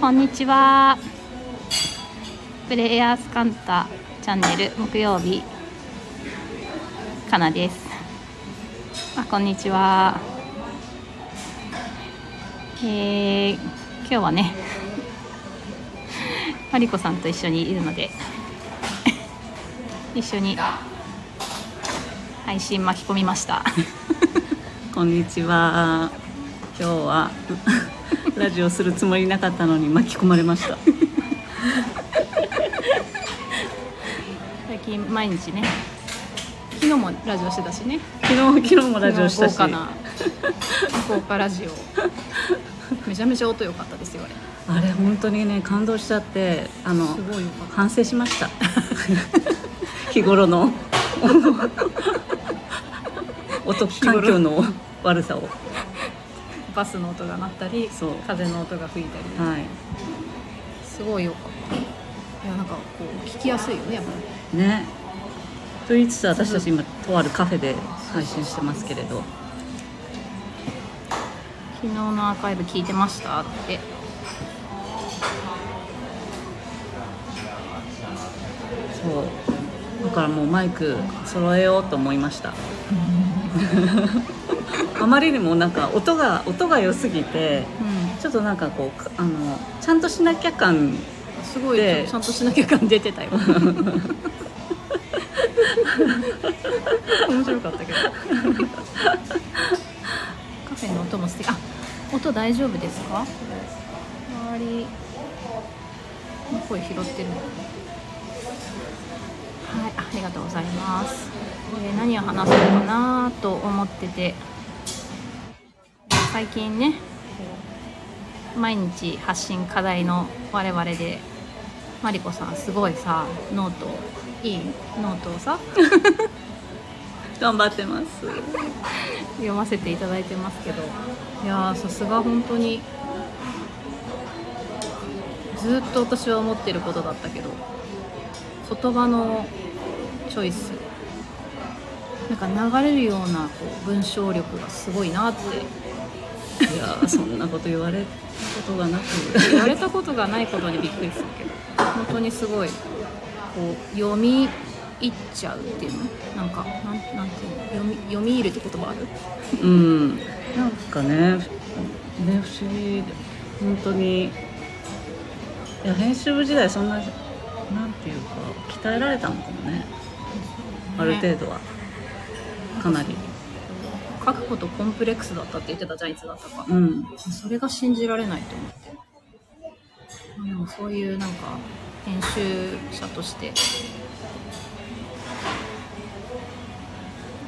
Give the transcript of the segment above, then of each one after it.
こんにちは。プレイヤースカンタチャンネル木曜日かなです。あ、こんにちは。えー、今日はね、マリコさんと一緒にいるので、一緒に配信巻き込みました。こんにちは。今日はラジオするつもりなかったのに巻き込まれました。最近毎日ね、昨日もラジオしてたしね。昨日昨日もラジオしたし、豪華な豪華ラジオめちゃめちゃ音良かったですよあれあれ本当にね感動しちゃってあのすごいっ反省しました。日頃の 音環境の悪さを。たバスの音が鳴ったり風の音が吹いたり、はい。すごい良かった。いやなんかこう聞きやすいよねやっぱり。ね。と言いつつ私たち今とあるカフェで配信してますけれど。昨日のアーカイブ聞いてましたって。そう。だからもうマイク揃えようと思いました あまりにもなんか音が音が良すぎてうちょっとなんかこうかあのちゃんとしなきゃ感んすごいでちゃんとしなきゃ感出てたよ。面白かったけど。カフェの音も素敵。あ音大丈夫ですか？周りの声拾ってるの。はいありがとうございます、えー何を話そうかなと思ってて最近ね毎日発信課題の我々でマリコさんすごいさノートいい？ノートをさ 頑張ってます。読ませていただいてますけど。いやーさすが本当にずっと私は思ってることだったけど言葉のチョイスなんか流れるようなこう文章力がすごいなっていやーそんなこと言われることがなく。言われたことがないことにびっくりするけど。本当にすごいこう読み入っちゃうっていうの？なんかなんなんていうの？読み読み入るって言葉ある？うん。なんかねね不思議で本当に。いや編集部時代そんななんていうか鍛えられたのかもね。ある程度は。かなり書くことコンプレックスだったって言ってたじゃんいつだったか。うん。それが信じられないと思って。まあでもそういうなんか編集者として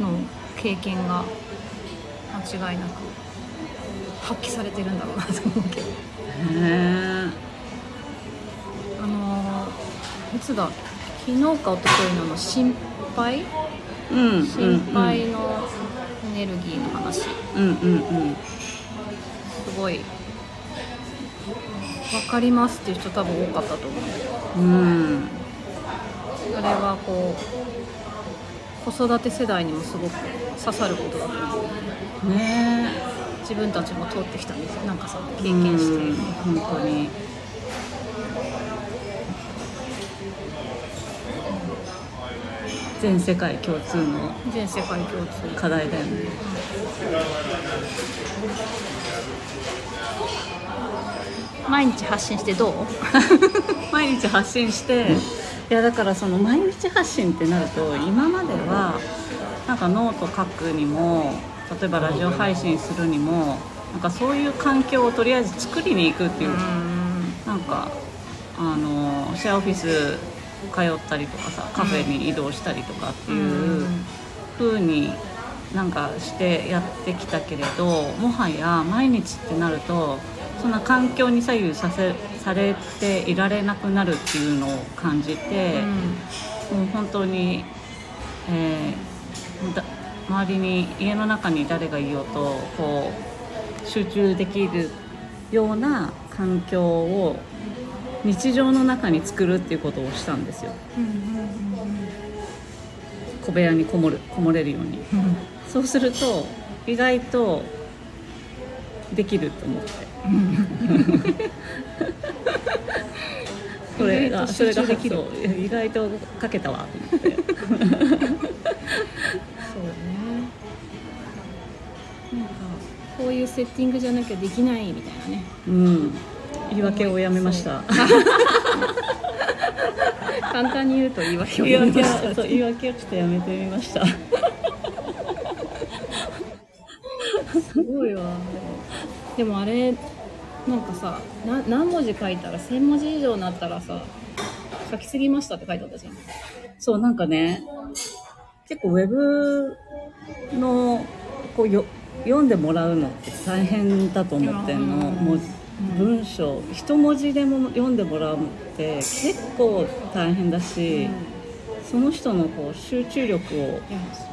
の経験が間違いなく発揮されてるんだろうなと思うけど。へえあのーいつだ？昨日か一昨日のあの心配？うん心配のエネルギーの話、うんうんうん。すごい。分かりますっていう人多分多かったと思ううん。あれはこう子育て世代にもすごく刺さることだと思う。ね。自分たちも通ってきたんですよ。なんかさえ経験して。うん本当に全世界共通の全世界共通。課題だよね。毎日発信してどう？毎日発信していやだからその毎日発信ってなると今まではなんかノート書くにも例えばラジオ配信するにもなんかそういう環境をとりあえず作りに行くっていう、なんかあのシェアオフィス通ったりとかさカフェに移動したりとかっていう風になんかしてやってきたけれどもはや毎日ってなるとそんな環境に左右させされていられなくなるっていうのを感じて、もう本当に、えーだ周りに家の中に誰がいようとこう集中できるような環境を日常の中に作るっていうことをしたんですよ。小部屋にこもるこもれるように。そうすると意外とできると思って。これがそれができる。そう意外と書けたわと思って。そうだね。なんかこういうセッティングじゃなきゃできないみたいなね。うん言い訳をやめました。簡単に言うと言い訳を言い訳言いました言い訳をちょっとやめてみました。すごいわ。でもあれなんかさな何文字書いたら1000文字以上になったらさ書きすぎましたって書いてあったじゃん。そうなんかね結構ウェブのこうよ読んでもらうのって大変だと思ってんの。うんもう文章一文字でも読んでもらうのって結構大変だし、その人のこう集中力をいやそ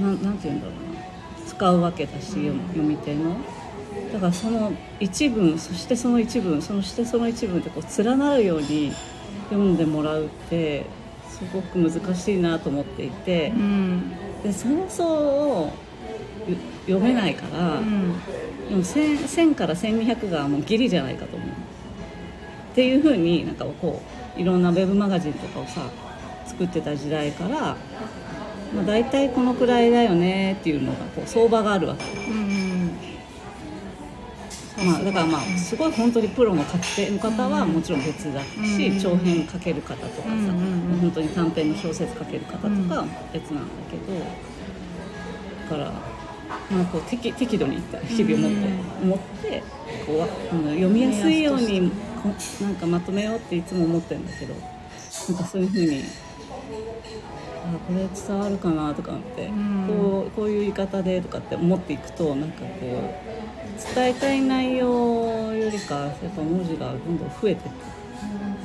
うなんなんて言うんだろうな。使うわけだし、読み読み手の。だからその一文そしてその一文そしてその一文ってこう連なるように読んでもらうってすごく難しいなと思っていて。うん。でそもそも読めないから、うん。でも 1000, 1000から1200がもうギリじゃないかと思う。っていうふうになんかこういろんなウェブマガジンとかをさ作ってた時代から、まあ、大体このくらいだよねっていうのがこう相場があるわけ、うんまあ、だからまあすごい本当にプロの書き手の方はもちろん別だし、うん。長編書ける方とかさ、う本当に短編の小説書ける方とかは別なんだけど、だから、まあ、こう適適度に日々思って、思ってこうあの読みやすいようにこなんかまとめようっていつも思ってるんだけどなんかそういうふうに。あこれ伝わるかなとかって、んこうこういう言い方でとかって思っていくとなんかこう伝えたい内容よりかやっぱ文字がどんどん増えてって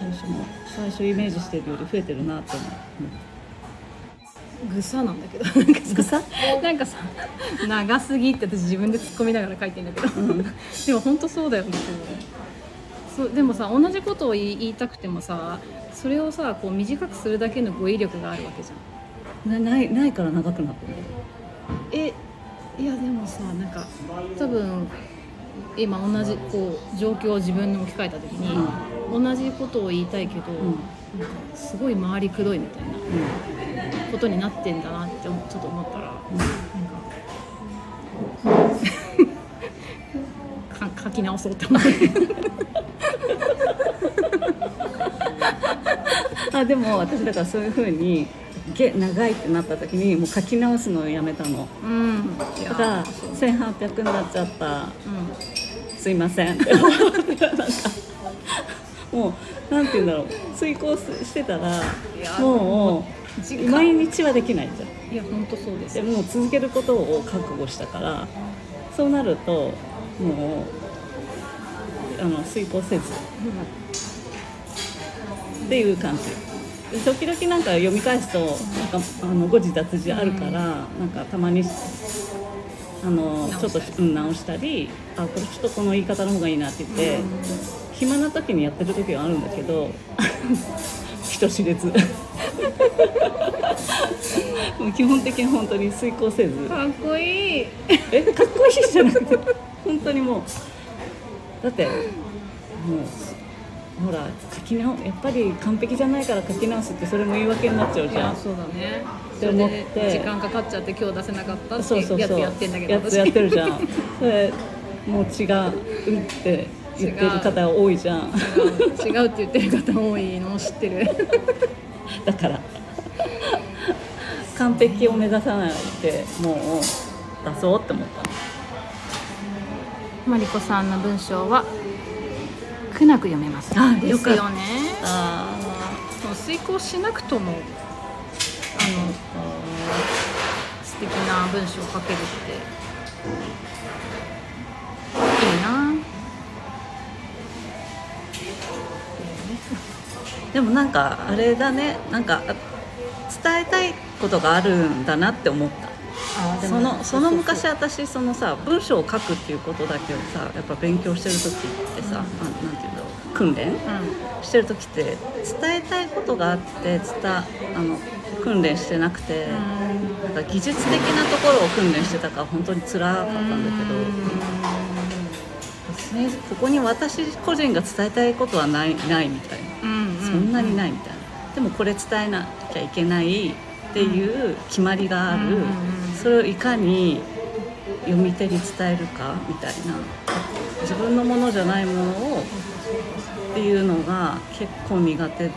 最初も最初イメージしてるより増えてるなって思ぐさなんだけど。なんかさ？なんかさ長すぎって私自分で突っ込みながら書いてんだけど、でも本当そうだよね。そうでもさ同じことを言いたくてもさそれをさこう短くするだけの語彙力があるわけじゃん。なないないから長くなってるえいやでもさなんか多分今同じこう状況を自分に置き換えた時に、同じことを言いたいけど、なんかすごい回りくどいみたいなことになってんだなって思ちょっと思ったら、なんかか書き直そうって。思 うあでも私だからそういうふうにげ長いってなった時にもう書き直すのをやめたの。うん。だから1800になっちゃった。うん。すいません かもうなんて言うんだろう。遂行してたらやもう毎日はできないじゃん。いや本当そうです。でもう続けることを覚悟したからそうなるともうあの遂行せず。っていう感じ。で時々なんか読み返すとなんかあの誤字脱字あるから、なんかたまにあのちょっと、うん、直したりあこれちょっとこの言い方の方がいいなって言って、暇な時にやってる時はあるんだけど 人知れず。もう基本的に本当に遂行せず。かっこいい。えかっこいいじゃなくて本当にもう。だってもうほら書き直やっぱり完璧じゃないから書き直すってそれも言い訳になっちゃういじゃん。やそうだねって思って時間かかっちゃって今日出せなかったってやつやってんだけど。やつやってるじゃん。それもう違うって言ってる方多いじゃん。違う。って言ってる方多いのを知ってる。だから。完璧を目指さないでもう出そうって思った。マリコさんの文章は苦なく読めます。あですよね。あ遂行しなくともあの素敵な文章を書けるっていいなでもなん。かあれだねなん。か伝えたいことがあるん。だなって思ったそのその昔私そのさ文章を書くっていうことだけをさやっぱ勉強してる時ってさ、あなん。ていうん。だろう訓練うしてる時って伝えたいことがあって伝あの訓練してなくて、なんか技術的なところを訓練してたから本当に辛かったんだけど、ねここに私個人が伝えたいことはないないみたいな。んうん。んなにないみたいな、でもこれ伝えなきゃいけないっていう決まりがある、それをいかに読み手に伝えるかみたいな自分のものじゃないものをっていうのが結構苦手だっ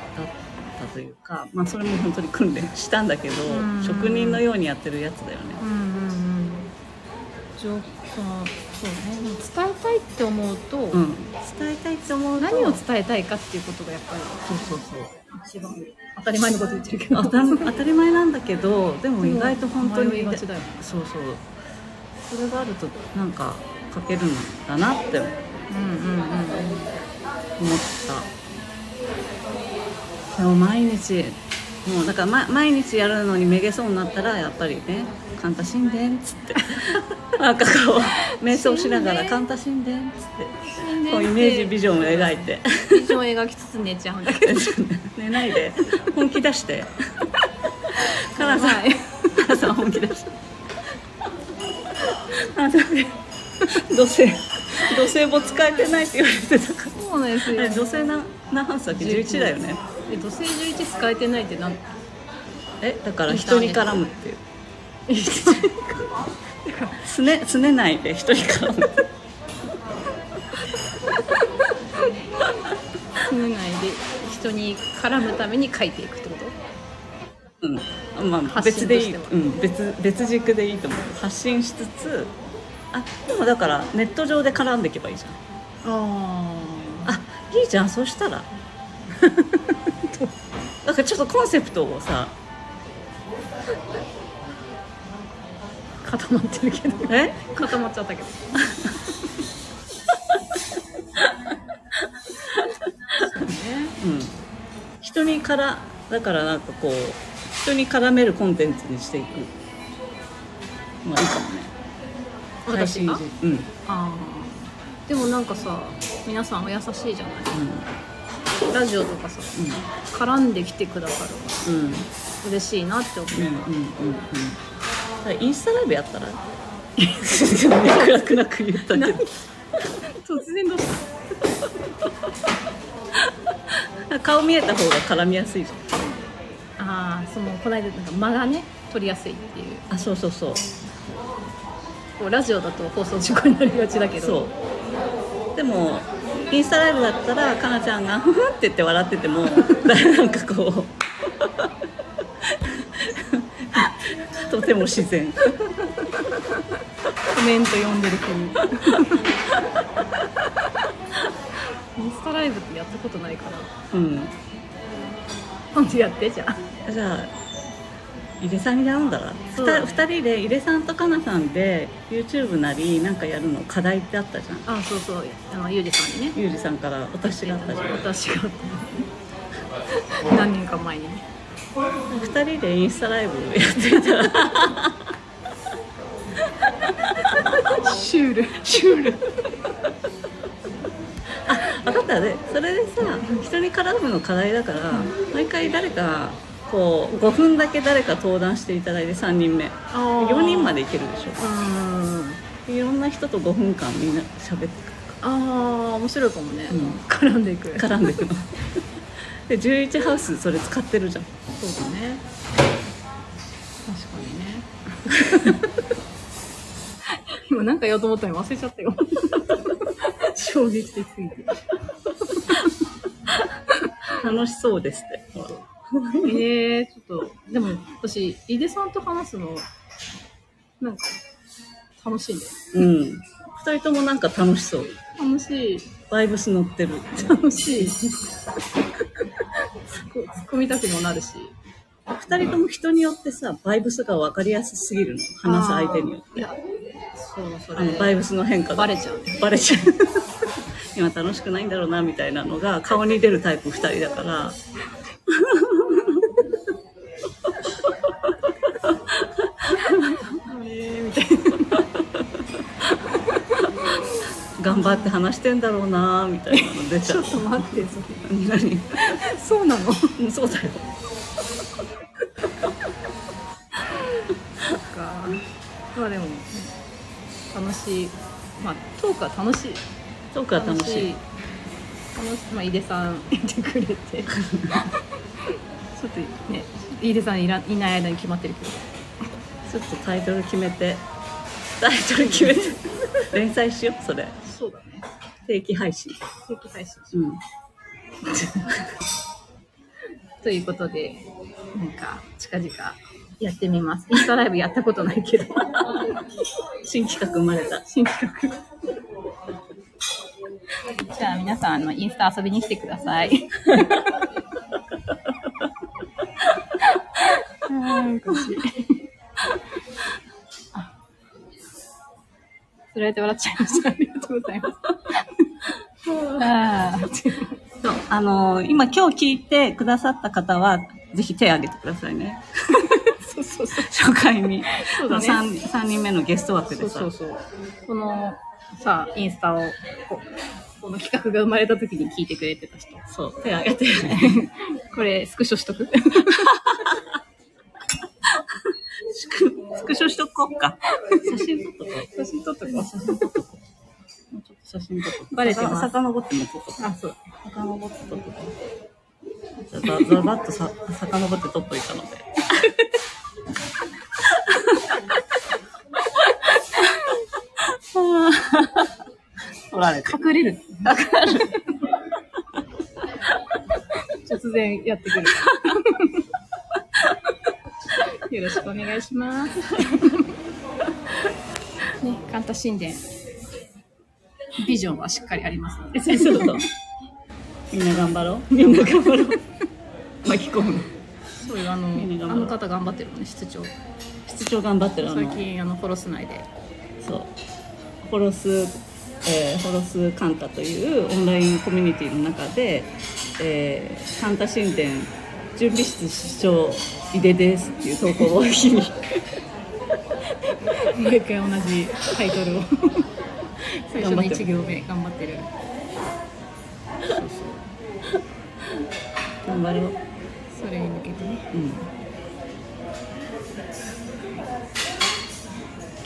たというか、まあ、それも本当に訓練したんだけど、うん。職人のようにやってるやつだよね。うんうんうんそうね伝えたいって思うと、うん、伝えたいって思うと何を伝えたいかっていうことがやっぱりそうそうそう。一番当たり前のこと言ってるけど。当たり前なんだけどでも意外と本当にね。そうそう。それがあるとなんか書けるんだなって。思っうんうんうんた。でも毎日もうだから、ま、毎日やるのにめげそうになったらやっぱりね「カンタ神殿」っつって。なんかこう瞑想しながら「カンタ神殿」っつって。こうイメージビジョンを描いて。ビジョン描きつつ寝ちゃうんだけど。寝ないで。本気出して。かなさん。はい。かなさん本気出して。かなさん土星土星も使えてないって言われてたから。そうなんですよ。あれ土星な何ハウスだっけ？11だよね。で土星11使えてないってなんえだから人に絡むっていう。すねすねないで人に絡む。詰めないで人に絡むために書いていくってこと？うん。まあ発別でいい、うん、別別軸でいいと思う。発信しつつあでもだからネット上で絡んでいけばいいじゃん。ああいいじゃんそしたら。だからちょっとコンセプトをさ固まってるけど。え？固まっちゃったけど。ね。うん。人にからだからなんかこう人に絡めるコンテンツにしていく。まあいいかもね私が？うんうん。あー。でもなんかさ皆さんお優しいじゃない？ラジオとかさ絡んできてくださる。うん。うん嬉しいなって思う、うんうんうんうん。だからインスタライブやったら？暗くなく言ったけど。突然どうした？顔見えた方が絡みやすいじゃん。ああそのこの間なんか間がね取りやすいっていう。あそうそうそうこうラジオだと放送事故になりがちだけど。でもインスタライブだったらかなちゃんが「ふふん」って言って笑っててもなんかこうとても自然。コメント読んでるふうに。インスタライブってやったことないから。うん。今度やってじゃあ。じゃあ井出さんに頼んだらそう。だね2人で井出さんとかなさんで YouTube なりなんかやるの課題ってあったじゃん。あそうそう。あのゆうじさんにね。ゆうじさんから私があったじゃん。私が何年か前にね。2人でインスタライブやってみた。らシュール。シュール。分かった。ねそれでさ人に絡むの課題だから、毎回誰かこう5分だけ誰か登壇していただいて3人目。あ4人までいけるでしうん。ょいろんな人と5分間みんな喋ってああ面白いかもね、うん。絡んでいく絡んでいくので11ハウスそれ使ってるじゃん。そうだね。確かにね。今なんか言おうと思ったのに忘れちゃったよ。衝撃的すぎて。楽しそうですって ええちょっとでも私井出さんと話すのなんか楽しいんだようん。2人ともなんか楽しそう。楽しい。バイブス乗ってる。楽しい。突っ込みたくもなるし。2人とも人によってさバイブスが分かりやすすぎるの。話す相手によって。いやそうそあのバイブスの変化が。バレちゃう。ねバレちゃう。今楽しくないんだろうなみたいなのが顔に出るタイプ2人だからえーみたいな頑張って話してんだろうなみたいなの出ちょっと待ってそれ。何？そうなの？うんそうだよ。そっか。まあでも楽しい。まあトークは楽しい。トークは楽しい。の人、まあ、井出さんいてくれて。ちょっとね井出さんいらいない間に決まってるけど。ちょっとタイトル決めて。タイトル決めて。連載しようそれそうだね。定期配信。定期配信う。ん。ということでなんか近々やってみます。インスタライブやったことないけど。新企画生まれた。新企画。じゃあ皆さんあのインスタ遊びに来てください。あつられて笑っちゃいましたありがとうございますあー。そうあの今今日聞いてくださった方はぜひ手を挙げてくださいね。そうそうそう。初回に。そうだね。3, 三人目のゲスト枠そでさ。うそうそう。このさ、インスタをここの企画が生まれた時に聞いてくれてた人。そう。手を挙げて。これスクショしとく？スクショしとこうか。写真撮っとこう。写真撮っとこ写真撮っとこう真撮っバレてますさ遡っても撮っとこあ、そう。う遡って撮っとこうじゃあざざざっとさ遡って撮っといたので 撮られて隠れる。突然やってくる。よろしくお願いします。ね、カンタ神殿。ビジョンはしっかりありますので。そうそう みんな頑張ろう。みんな頑張ろう。巻き込む。そういうあの、みんな頑張ろう。あの方頑張ってるのね、室長。室長頑張ってる最近あのフォロス内で。そう。ホロス、えーホロスカンタというオンラインコミュニティの中で、えーカンタ神殿準備室室長井出ですっていう投稿を日々毎回同じタイトルを最初の頑張ってる1行目頑張ってる。そうそう頑張ろう、それに向けてね。うん、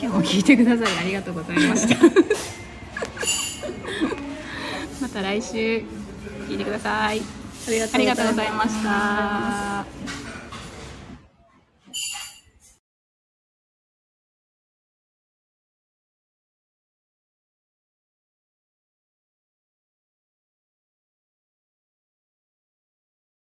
今日も聞いてくださりありがとうございました。また来週聞いてください。ありがとうございました